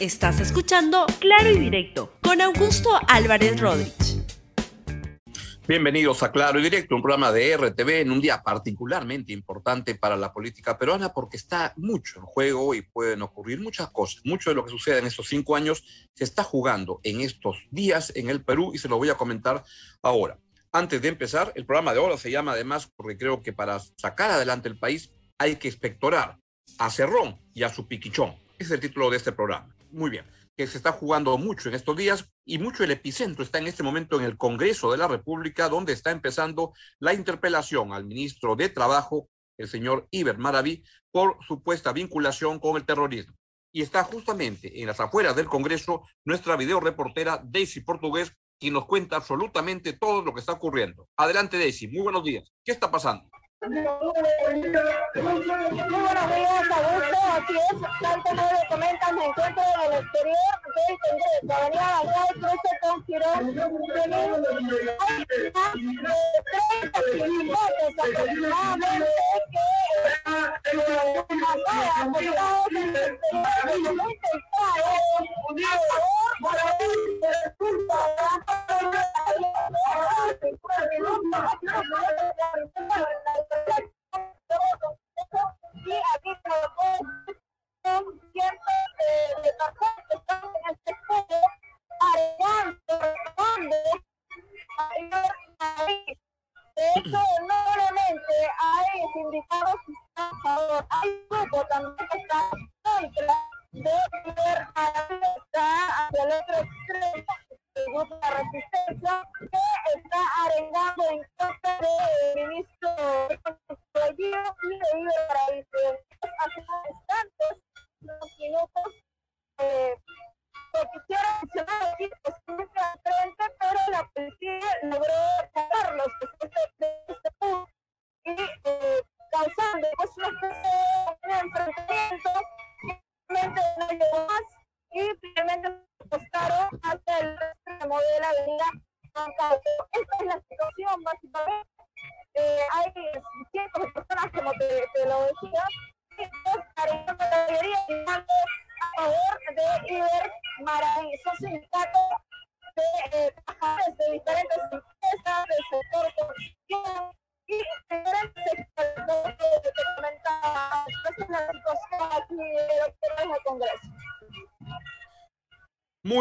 Estás escuchando Claro y Directo con Augusto Álvarez Rodríguez. Bienvenidos a Claro y Directo, un programa de RTV en un día particularmente importante para la política peruana porque está mucho en juego y pueden ocurrir muchas cosas. Mucho de lo que sucede en estos cinco años se está jugando en estos días en el Perú y se lo voy a comentar ahora. Antes de empezar, el programa de ahora se llama además porque creo que para sacar adelante el país hay que inspectorar a Cerrón y a su piquichón. es el título de este programa muy bien, que se está jugando mucho en estos días y mucho el epicentro está en este momento en el Congreso de la República, donde está empezando la interpelación al ministro de Trabajo, el señor Iber Maraví, por supuesta vinculación con el terrorismo. Y está justamente en las afueras del Congreso nuestra videoreportera Daisy Portugués, quien nos cuenta absolutamente todo lo que está ocurriendo. Adelante, Daisy. Muy buenos días. ¿Qué está pasando? Muy buenos días, Augusto. Así es, tal como le comentan, me encuentro en el exterior del Congreso. Avenida Bancay, cruce con Girón. Hay tres participantes aproximadamente que y aquí cientos de, de de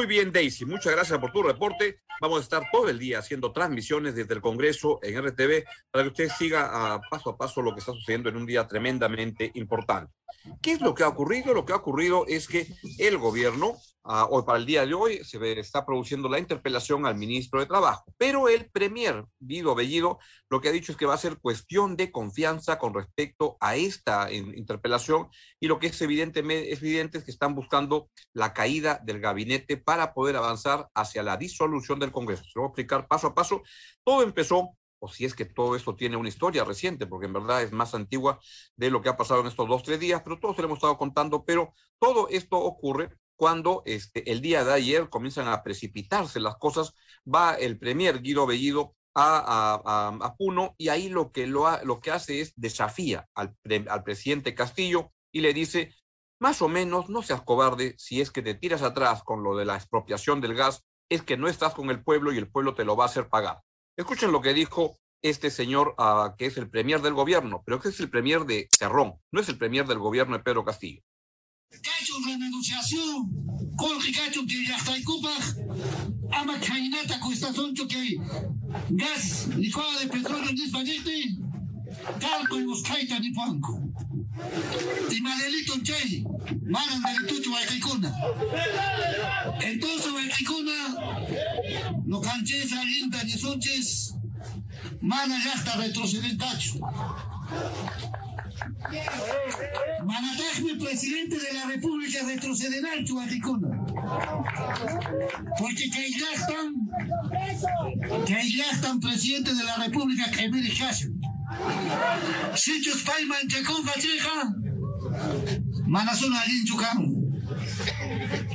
Bien, Daisy. Muchas gracias por tu reporte. Vamos a estar todo el día haciendo transmisiones desde el Congreso en RTV para que usted siga a paso a paso lo que está sucediendo en un día tremendamente importante. ¿Qué es lo que ha ocurrido? Lo que ha ocurrido es que el gobierno, uh, hoy para el día de hoy, se está produciendo la interpelación al ministro de Trabajo, pero el premier Guido Bellido lo que ha dicho es que va a ser cuestión de confianza con respecto a esta interpelación y lo que es evidente, es evidente es que están buscando la caída del gabinete para poder avanzar hacia la disolución del Congreso. Se lo voy a explicar paso a paso. Todo empezó o si es que todo esto tiene una historia reciente, porque en verdad es más antigua de lo que ha pasado en estos dos, tres días, pero todos se lo hemos estado contando, pero todo esto ocurre cuando este, el día de ayer comienzan a precipitarse las cosas, va el premier Guido Bellido a, a, a, Puno y ahí lo que, lo, lo que hace es desafía al, al presidente Castillo y le dice, más o menos, no seas cobarde si es que te tiras atrás con lo de la expropiación del gas, es que no estás con el pueblo y el pueblo te lo va a hacer pagar. Escuchen lo que dijo este señor uh, que es el premier del gobierno, pero que es el premier de Cerrón, no es el premier del gobierno de Pedro Castillo. Cacho renegociación, colgi cacho que Cuba, ama con estación que gas licuado de petróleo en espagueti, calco y buscaita ni panco. Y Madelito Chay, manan del tucho Huaycaicuna. Entonces Huaycaicuna, no canches alienta ni sonches, mana ya está Manatajme, presidente de la República, retrocederá en Chuaricuna. Porque ahí están presidente de la República, que me dejaron. Sitios Paiman, Chacón, Facheja, Manazona, Chucán.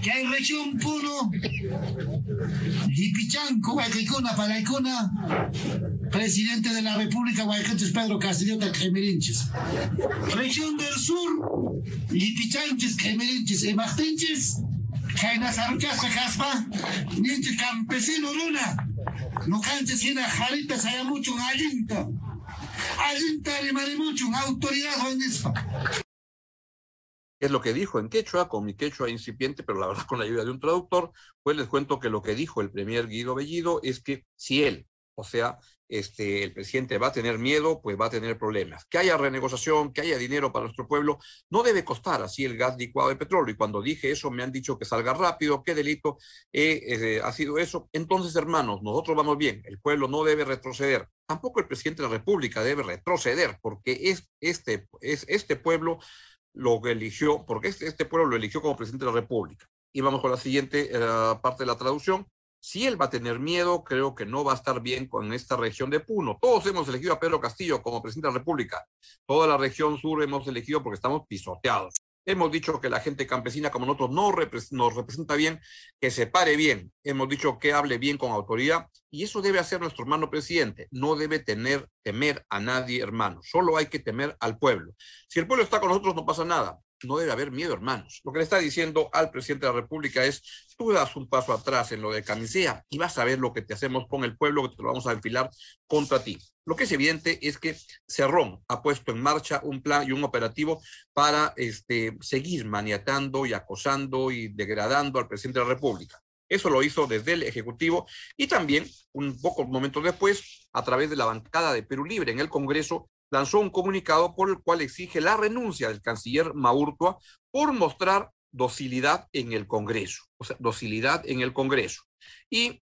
Que hay región Puno, Lipichanco, Huaycicuna, Paraicuna, presidente de la República, Huaycanches Pedro Castillota, Gemerinches. Región del Sur, Lipichanches, Gemerinches, Emachtinches, Kayna sarchasqa kaspa, ninchi campesino runa. No canches hina jarita sayamuchun allinta. Allinta rimarimuchun, autoridad hoynispa. es lo que dijo en quechua, con mi quechua incipiente, pero la verdad con la ayuda de un traductor, pues les cuento que lo que dijo el premier Guido Bellido es que si él, o sea, este, el presidente va a tener miedo, pues va a tener problemas. Que haya renegociación, que haya dinero para nuestro pueblo, no debe costar así el gas licuado de petróleo. Y cuando dije eso, me han dicho que salga rápido, qué delito eh, eh, ha sido eso. Entonces, hermanos, nosotros vamos bien, el pueblo no debe retroceder. Tampoco el presidente de la República debe retroceder, porque es este, es este pueblo lo eligió, porque este, este, pueblo lo eligió como presidente de la República. Y vamos con la siguiente uh, parte de la traducción. Si él va a tener miedo, creo que no va a estar bien con esta región de Puno. Todos hemos elegido a Pedro Castillo como presidente de la República. Toda la región sur hemos elegido porque estamos pisoteados. Hemos dicho que la gente campesina como nosotros no nos representa bien, que se pare bien. Hemos dicho que hable bien con autoridad y eso debe hacer nuestro hermano presidente. No debe tener, temer a nadie, hermano. Solo hay que temer al pueblo. Si el pueblo está con nosotros, no pasa nada no debe haber miedo, hermanos. Lo que le está diciendo al presidente de la República es, tú das un paso atrás en lo de camisea y vas a ver lo que te hacemos con el pueblo, que te lo vamos a enfilar contra ti. Lo que es evidente es que Cerrón ha puesto en marcha un plan y un operativo para este, seguir maniatando y acosando y degradando al presidente de la República. Eso lo hizo desde el Ejecutivo y también, un poco momentos después, a través de la bancada de Perú Libre en el Congreso, lanzó un comunicado por el cual exige la renuncia del canciller Maurtua por mostrar docilidad en el Congreso, o sea, docilidad en el Congreso. Y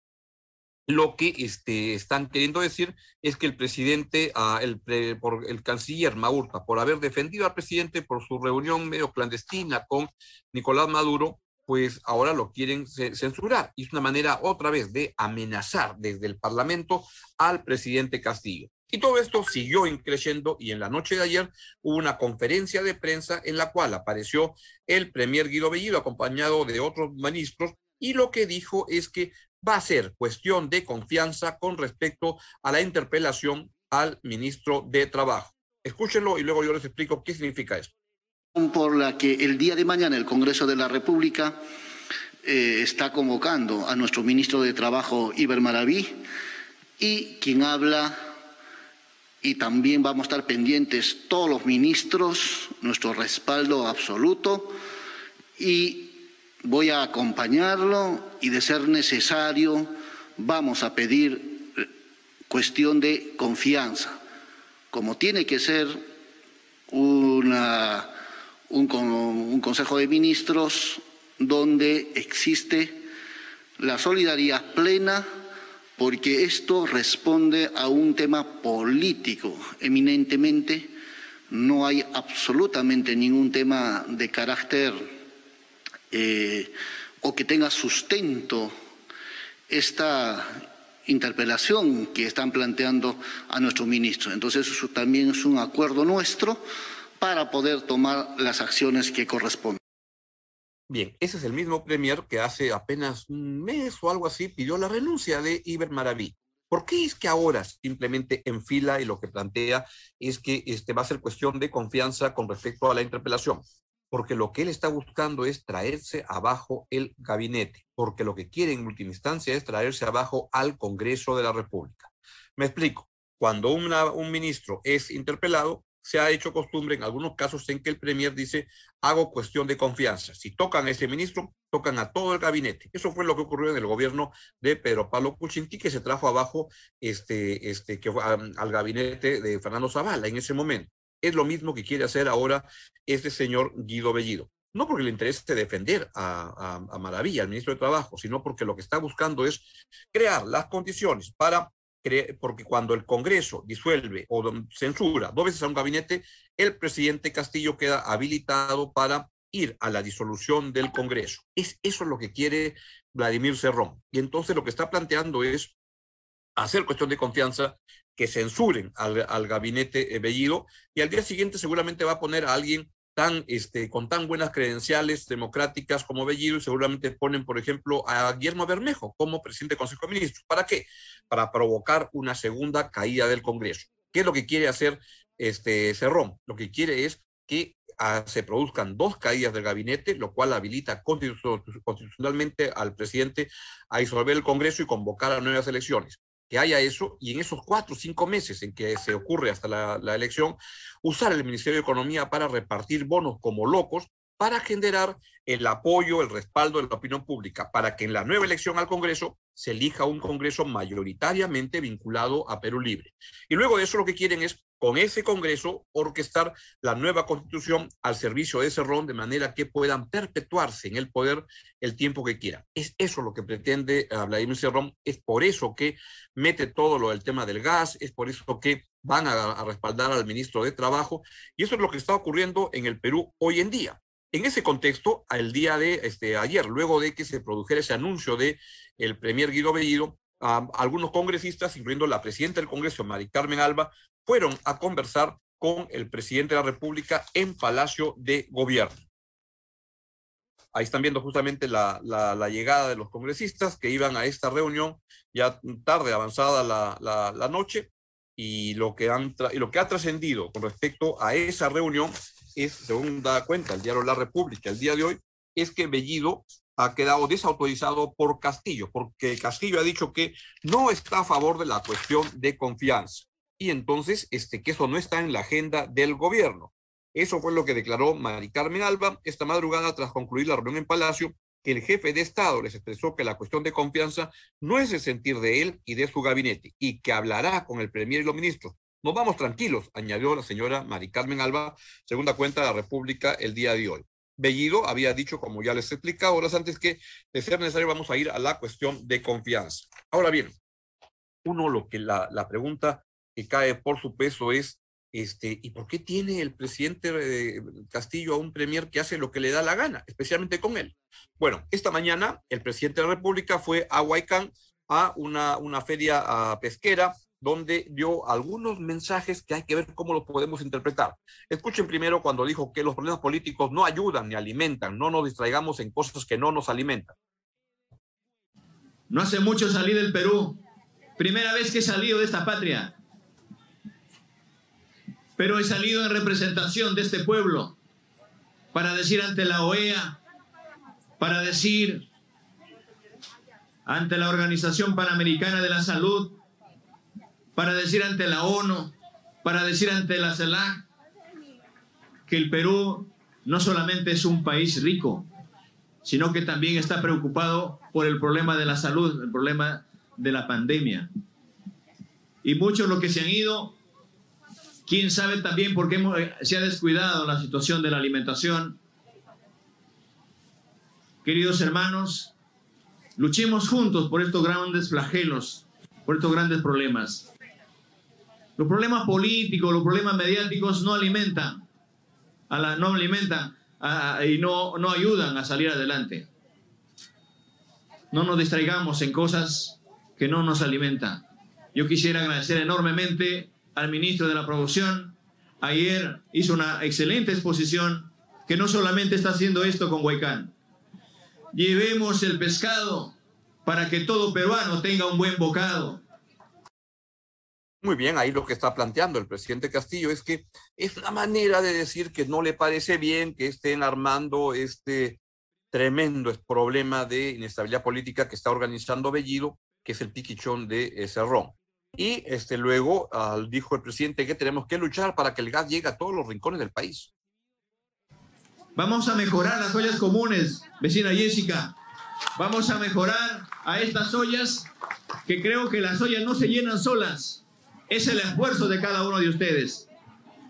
lo que este, están queriendo decir es que el presidente, uh, el, por el canciller Maurtua, por haber defendido al presidente por su reunión medio clandestina con Nicolás Maduro, pues ahora lo quieren censurar. Y es una manera otra vez de amenazar desde el Parlamento al presidente Castillo. Y todo esto siguió creciendo y en la noche de ayer hubo una conferencia de prensa en la cual apareció el premier Guido Bellido acompañado de otros ministros y lo que dijo es que va a ser cuestión de confianza con respecto a la interpelación al ministro de Trabajo. Escúchenlo y luego yo les explico qué significa esto. Por la que el día de mañana el Congreso de la República eh, está convocando a nuestro ministro de Trabajo, Iber Maraví, y quien habla y también vamos a estar pendientes todos los ministros, nuestro respaldo absoluto y voy a acompañarlo y de ser necesario vamos a pedir eh, cuestión de confianza, como tiene que ser una, un, un Consejo de Ministros donde existe la solidaridad plena porque esto responde a un tema político eminentemente, no hay absolutamente ningún tema de carácter eh, o que tenga sustento esta interpelación que están planteando a nuestro ministro. Entonces, eso también es un acuerdo nuestro para poder tomar las acciones que corresponden. Bien, ese es el mismo premier que hace apenas un mes o algo así pidió la renuncia de Iber Maraví. ¿Por qué es que ahora simplemente enfila y lo que plantea es que este, va a ser cuestión de confianza con respecto a la interpelación? Porque lo que él está buscando es traerse abajo el gabinete, porque lo que quiere en última instancia es traerse abajo al Congreso de la República. Me explico. Cuando un ministro es interpelado, se ha hecho costumbre en algunos casos en que el Premier dice, hago cuestión de confianza. Si tocan a ese ministro, tocan a todo el gabinete. Eso fue lo que ocurrió en el gobierno de Pedro Pablo Kuczynski, que se trajo abajo este, este, que, al gabinete de Fernando Zavala en ese momento. Es lo mismo que quiere hacer ahora este señor Guido Bellido. No porque le interese defender a, a, a Maravilla, al ministro de Trabajo, sino porque lo que está buscando es crear las condiciones para porque cuando el Congreso disuelve o censura dos veces a un gabinete, el presidente Castillo queda habilitado para ir a la disolución del Congreso. Es eso lo que quiere Vladimir Cerrón. Y entonces lo que está planteando es hacer cuestión de confianza, que censuren al, al gabinete Bellido y al día siguiente seguramente va a poner a alguien tan, este, con tan buenas credenciales democráticas como Bellido seguramente ponen, por ejemplo, a Guillermo Bermejo como presidente del Consejo de Ministros. ¿Para qué? Para provocar una segunda caída del Congreso. ¿Qué es lo que quiere hacer este Cerrón? Lo que quiere es que ah, se produzcan dos caídas del gabinete, lo cual habilita constitucionalmente al presidente a disolver el Congreso y convocar a nuevas elecciones. Que haya eso y en esos cuatro o cinco meses en que se ocurre hasta la, elección, usar el Ministerio de Economía para repartir bonos como locos para generar el apoyo, el respaldo de la opinión pública, para que en la nueva elección al Congreso se elija un Congreso mayoritariamente vinculado a Perú Libre. Y luego de eso lo que quieren es, con ese Congreso, orquestar la nueva constitución al servicio de Cerrón, de manera que puedan perpetuarse en el poder el tiempo que quieran. Es eso lo que pretende eh, Vladimir Cerrón, es por eso que mete todo lo del tema del gas, es por eso que van a, a respaldar al ministro de Trabajo, y eso es lo que está ocurriendo en el Perú hoy en día. En ese contexto, al día de este, ayer, luego de que se produjera ese anuncio de el premier Guido Bellido, algunos congresistas, incluyendo la presidenta del Congreso, Mari Carmen Alba, fueron a conversar con el presidente de la República en Palacio de Gobierno. Ahí están viendo justamente la, la, llegada de los congresistas que iban a esta reunión ya tarde, avanzada la, la noche, y lo que, han y lo que ha trascendido con respecto a esa reunión es, según da cuenta el diario La República el día de hoy, es que Bellido ha quedado desautorizado por Castillo, porque Castillo ha dicho que no está a favor de la cuestión de confianza. Y entonces, este, que eso no está en la agenda del gobierno. Eso fue lo que declaró Mari Carmen Alba esta madrugada tras concluir la reunión en Palacio, que el jefe de Estado les expresó que la cuestión de confianza no es el sentir de él y de su gabinete, y que hablará con el premier y los ministros, nos vamos tranquilos, añadió la señora Mari Carmen Alba, segunda cuenta de la República el día de hoy. Bellido había dicho, como ya les he explicado horas antes, que de ser necesario vamos a ir a la cuestión de confianza. Ahora bien, uno lo que la, la pregunta que cae por su peso es, este, ¿y por qué tiene el presidente eh, Castillo a un premier que hace lo que le da la gana, especialmente con él? Bueno, esta mañana el presidente de la República fue a Huaycán a una, una feria pesquera donde dio algunos mensajes que hay que ver cómo los podemos interpretar. Escuchen primero cuando dijo que los problemas políticos no ayudan ni alimentan, no nos distraigamos en cosas que no nos alimentan. No hace mucho salí del Perú, primera vez que he salido de esta patria, pero he salido en representación de este pueblo para decir ante la OEA, para decir ante la Organización Panamericana de la Salud, para decir ante la ONU, para decir ante la CELAC, que el Perú no solamente es un país rico, sino que también está preocupado por el problema de la salud, el problema de la pandemia. Y muchos los que se han ido, quién sabe también por qué eh, se ha descuidado la situación de la alimentación. Queridos hermanos, luchemos juntos por estos grandes flagelos, por estos grandes problemas. Los problemas políticos, los problemas mediáticos no alimentan, no alimentan y no ayudan a salir adelante. No nos distraigamos en cosas que no nos alimentan. Yo quisiera agradecer enormemente al ministro de la Producción. Ayer hizo una excelente exposición que no solamente está haciendo esto con Huaycán. Llevemos el pescado para que todo peruano tenga un buen bocado. Muy bien, ahí lo que está planteando el presidente Castillo es que es una manera de decir que no le parece bien que estén armando este tremendo problema de inestabilidad política que está organizando Bellido, que es el piquichón de Cerrón. Y este, luego dijo el presidente que tenemos que luchar para que el gas llegue a todos los rincones del país. Vamos a mejorar las ollas comunes, vecina Jessica. Vamos a mejorar a estas ollas que creo que las ollas no se llenan solas es el esfuerzo de cada uno de ustedes.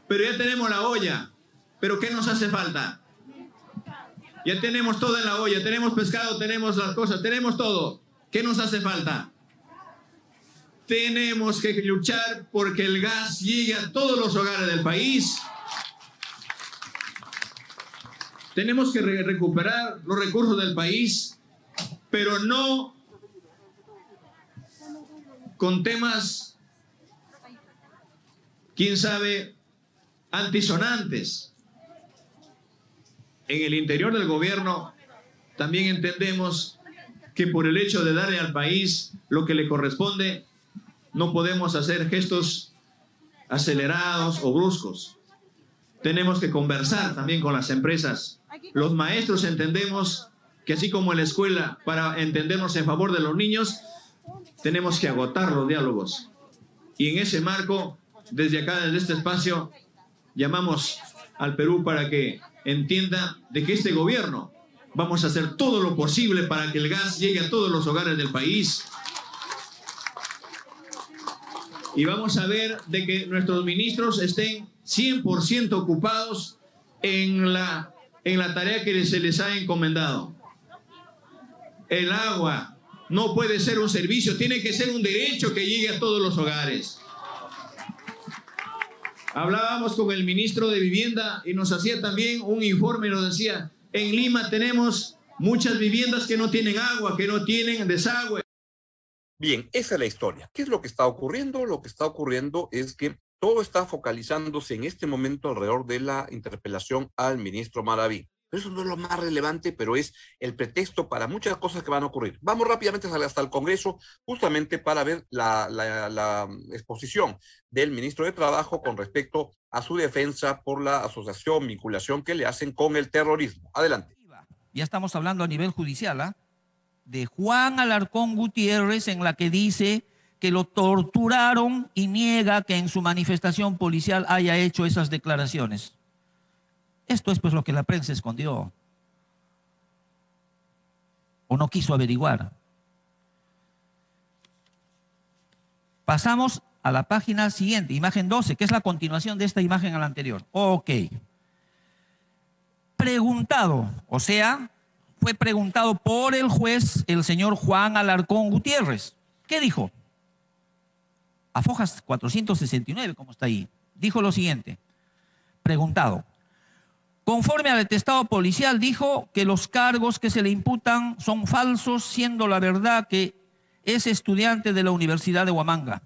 Pero ya tenemos la olla. ¿Pero qué nos hace falta? Ya tenemos todo en la olla. Tenemos pescado, tenemos las cosas, tenemos todo. ¿Qué nos hace falta? Tenemos que luchar porque el gas llegue a todos los hogares del país. Tenemos que recuperar los recursos del país, pero no con temas quién sabe, antisonantes. En el interior del gobierno también entendemos que por el hecho de darle al país lo que le corresponde, no podemos hacer gestos acelerados o bruscos. tenemos que conversar también con las empresas. Los maestros entendemos que así como en la escuela, para entendernos en favor de los niños, tenemos que agotar los diálogos. Y en ese marco, desde acá, desde este espacio, llamamos al Perú para que entienda de que este gobierno vamos a hacer todo lo posible para que el gas llegue a todos los hogares del país. Y vamos a ver de que nuestros ministros estén 100% ocupados en la, en la tarea que se les ha encomendado. El agua no puede ser un servicio, tiene que ser un derecho que llegue a todos los hogares. Hablábamos con el ministro de Vivienda y nos hacía también un informe nos decía, en Lima tenemos muchas viviendas que no tienen agua, que no tienen desagüe. Bien, esa es la historia. ¿Qué es lo que está ocurriendo? Lo que está ocurriendo es que todo está focalizándose en este momento alrededor de la interpelación al ministro Maraví. eso no es lo más relevante, pero es el pretexto para muchas cosas que van a ocurrir. Vamos rápidamente hasta el Congreso, justamente para ver la, la exposición del ministro de Trabajo con respecto a su defensa por la asociación, vinculación que le hacen con el terrorismo. Adelante. Ya estamos hablando a nivel judicial, ¿ah? De Juan Alarcón Gutiérrez, en la que dice que lo torturaron y niega que en su manifestación policial haya hecho esas declaraciones. Esto es pues lo que la prensa escondió o no quiso averiguar. Pasamos a la página siguiente, imagen 12, que es la continuación de esta imagen a la anterior. Ok. Preguntado, o sea, fue preguntado por el juez, el señor Juan Alarcón Gutiérrez. ¿Qué dijo? a Fojas 469, como está ahí, dijo lo siguiente, preguntado, conforme al atestado policial, dijo que los cargos que se le imputan son falsos, siendo la verdad que es estudiante de la Universidad de Huamanga.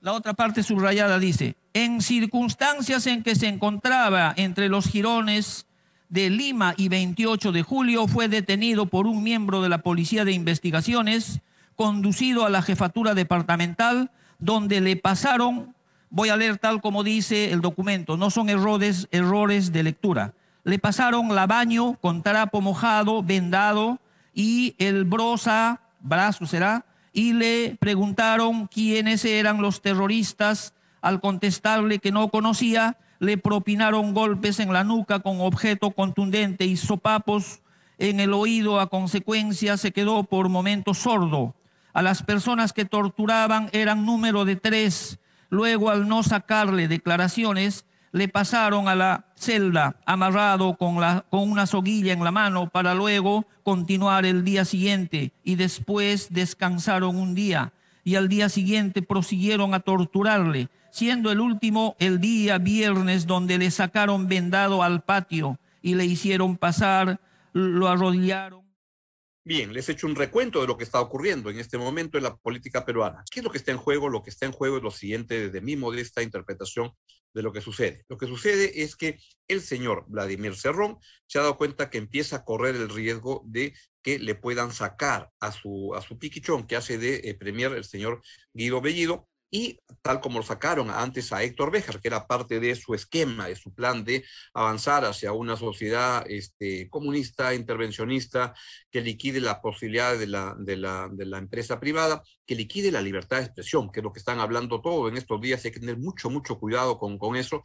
La otra parte subrayada dice, en circunstancias en que se encontraba entre los jirones de Lima y 28 de julio, fue detenido por un miembro de la Policía de Investigaciones, conducido a la jefatura departamental, donde le pasaron, voy a leer tal como dice el documento, no son errores, errores de lectura. Le pasaron la baño con trapo mojado, vendado y el brosa, brazo será, y le preguntaron quiénes eran los terroristas. Al contestarle que no conocía, le propinaron golpes en la nuca con objeto contundente y sopapos en el oído. A consecuencia, se quedó por momentos sordo a las personas que torturaban eran número de tres. Luego, al no sacarle declaraciones, le pasaron a la celda amarrado con, la, con una soguilla en la mano para luego continuar el día siguiente y después descansaron un día y al día siguiente prosiguieron a torturarle, siendo el último el día viernes donde le sacaron vendado al patio y le hicieron pasar, lo arrodillaron Bien, les he hecho un recuento de lo que está ocurriendo en este momento en la política peruana. ¿Qué es lo que está en juego? Lo que está en juego es lo siguiente desde mi modesta interpretación de lo que sucede. Lo que sucede es que el señor Vladimir Cerrón se ha dado cuenta que empieza a correr el riesgo de que le puedan sacar a su, a su piquichón que hace de eh, premier el señor Guido Bellido y tal como lo sacaron antes a Héctor Béjar, que era parte de su esquema, de su plan de avanzar hacia una sociedad este, comunista, intervencionista, que liquide la posibilidad de la, de, la, empresa privada, que liquide la libertad de expresión, que es lo que están hablando todo en estos días, hay que tener mucho, mucho cuidado con, con eso.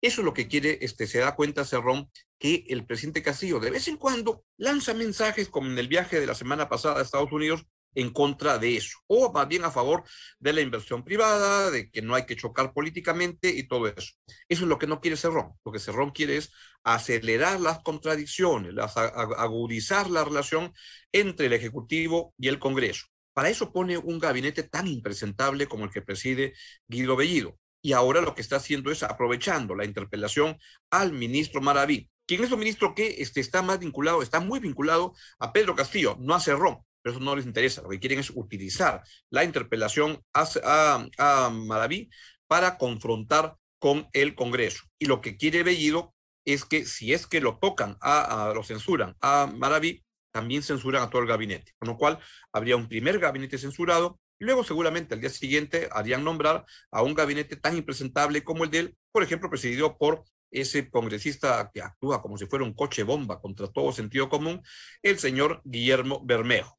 Eso es lo que quiere, este, se da cuenta Cerrón, que el presidente Castillo de vez en cuando lanza mensajes, como en el viaje de la semana pasada a Estados Unidos, en contra de eso, o más bien a favor de la inversión privada, de que no hay que chocar políticamente y todo eso. Eso es lo que no quiere Cerrón. Lo que Cerrón quiere es acelerar las contradicciones, agudizar la relación entre el Ejecutivo y el Congreso. Para eso pone un gabinete tan impresentable como el que preside Guido Bellido. Y ahora lo que está haciendo es aprovechando la interpelación al ministro Maraví, quien es un ministro que este, está más vinculado, está muy vinculado a Pedro Castillo, no a Cerrón pero eso no les interesa. Lo que quieren es utilizar la interpelación a, a, Maraví para confrontar con el Congreso. Y lo que quiere Bellido es que si es que lo tocan, a, lo censuran a Maraví, también censuran a todo el gabinete. Con lo cual, habría un primer gabinete censurado y luego seguramente al día siguiente harían nombrar a un gabinete tan impresentable como el de él, por ejemplo, presidido por ese congresista que actúa como si fuera un coche bomba contra todo sentido común, el señor Guillermo Bermejo.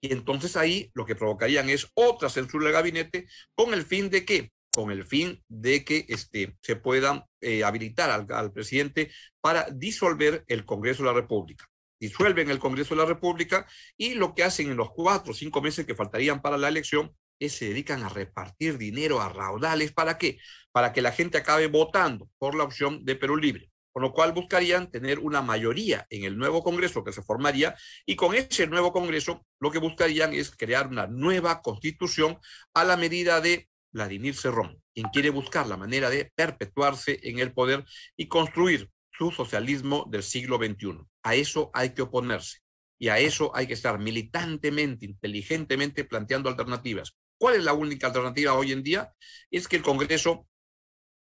Y entonces ahí lo que provocarían es otra censura del gabinete con el fin de que con el fin de que este, se puedan eh, habilitar al, al presidente para disolver el Congreso de la República disuelven el Congreso de la República y lo que hacen en los cuatro o cinco meses que faltarían para la elección es se dedican a repartir dinero a raudales. ¿Para qué? Para que la gente acabe votando por la opción de Perú Libre. Con lo cual buscarían tener una mayoría en el nuevo Congreso que se formaría y con ese nuevo Congreso lo que buscarían es crear una nueva constitución a la medida de Vladimir Cerrón, quien quiere buscar la manera de perpetuarse en el poder y construir su socialismo del siglo XXI. A eso hay que oponerse y a eso hay que estar militantemente, inteligentemente planteando alternativas. ¿Cuál es la única alternativa hoy en día? Es que el Congreso,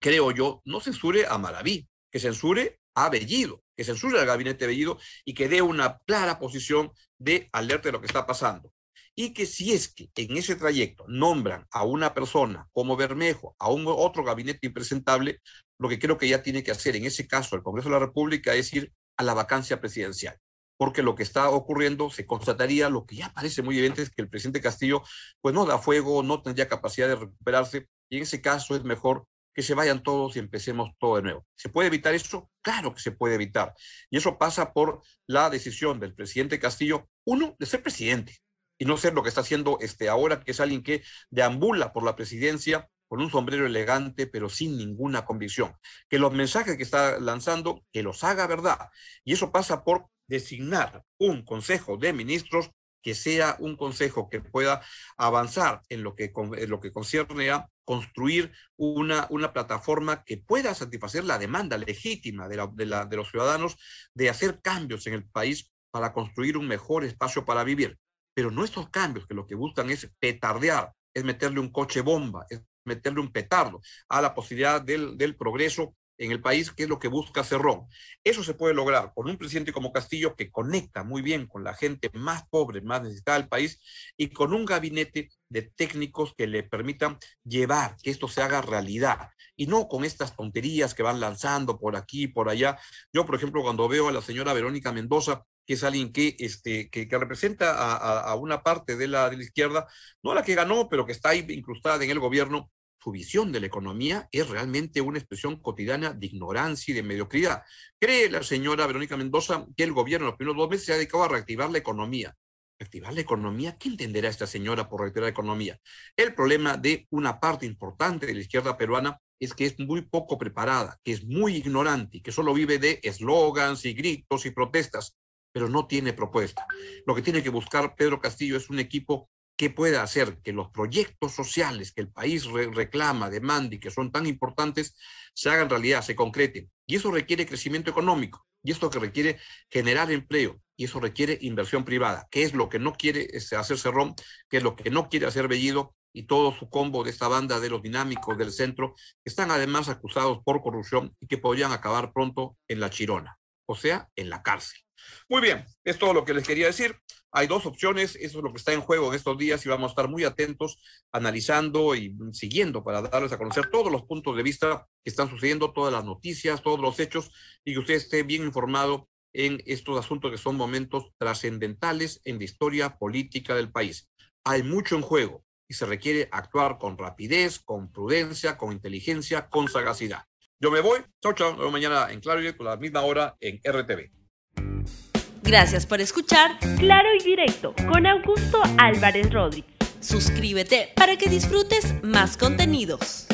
creo yo, no censure a Maraví, que censure a Bellido, que censure al gabinete Bellido y que dé una clara posición de alerta de lo que está pasando. Y que si es que en ese trayecto nombran a una persona como Bermejo, a un otro gabinete impresentable, lo que creo que ya tiene que hacer en ese caso el Congreso de la República es ir a la vacancia presidencial. Porque lo que está ocurriendo se constataría, lo que ya parece muy evidente es que el presidente Castillo pues no da fuego, no tendría capacidad de recuperarse y en ese caso es mejor que se vayan todos y empecemos todo de nuevo. ¿Se puede evitar eso? Claro que se puede evitar. Y eso pasa por la decisión del presidente Castillo, uno, de ser presidente y no ser lo que está haciendo este ahora, que es alguien que deambula por la presidencia con un sombrero elegante, pero sin ninguna convicción. Que los mensajes que está lanzando, que los haga verdad. Y eso pasa por designar un consejo de ministros que sea un consejo que pueda avanzar en lo que, en lo que concierne a construir una, una plataforma que pueda satisfacer la demanda legítima de, la, de, los ciudadanos de hacer cambios en el país para construir un mejor espacio para vivir. Pero no estos cambios que lo que buscan es petardear, es meterle un coche bomba, es meterle un petardo a la posibilidad del, del progreso en el país, que es lo que busca Cerrón. Eso se puede lograr con un presidente como Castillo que conecta muy bien con la gente más pobre, más necesitada del país y con un gabinete de técnicos que le permitan llevar que esto se haga realidad y no con estas tonterías que van lanzando por aquí y por allá. Yo, por ejemplo, cuando veo a la señora Verónica Mendoza, que es alguien que, este, que, que representa a, una parte de la, de la izquierda, no la que ganó, pero que está ahí incrustada en el gobierno, su visión de la economía es realmente una expresión cotidiana de ignorancia y de mediocridad. ¿Cree la señora Verónica Mendoza que el gobierno en los primeros dos meses se ha dedicado a reactivar la economía? ¿Reactivar la economía? ¿Qué entenderá esta señora por reactivar la economía? El problema de una parte importante de la izquierda peruana es que es muy poco preparada, que es muy ignorante y que solo vive de eslogans y gritos y protestas, pero no tiene propuesta. Lo que tiene que buscar Pedro Castillo es un equipo que pueda hacer que los proyectos sociales que el país re reclama, demanda y que son tan importantes se hagan realidad, se concreten. Y eso requiere crecimiento económico, y esto que requiere generar empleo, y eso requiere inversión privada, que es lo que no quiere este, hacer Cerrón, que es lo que no quiere hacer Bellido y todo su combo de esta banda de los dinámicos del centro, que están además acusados por corrupción y que podrían acabar pronto en la chirona, o sea, en la cárcel. Muy bien, es todo lo que les quería decir. Hay dos opciones, eso es lo que está en juego en estos días y vamos a estar muy atentos, analizando y siguiendo para darles a conocer todos los puntos de vista que están sucediendo, todas las noticias, todos los hechos y que usted esté bien informado en estos asuntos que son momentos trascendentales en la historia política del país. Hay mucho en juego y se requiere actuar con rapidez, con prudencia, con inteligencia, con sagacidad. Yo me voy. Chao, chao. Nos vemos mañana en Claro y a la misma hora en RTV. Gracias por escuchar Claro y Directo con Augusto Álvarez Rodríguez. Suscríbete para que disfrutes más contenidos.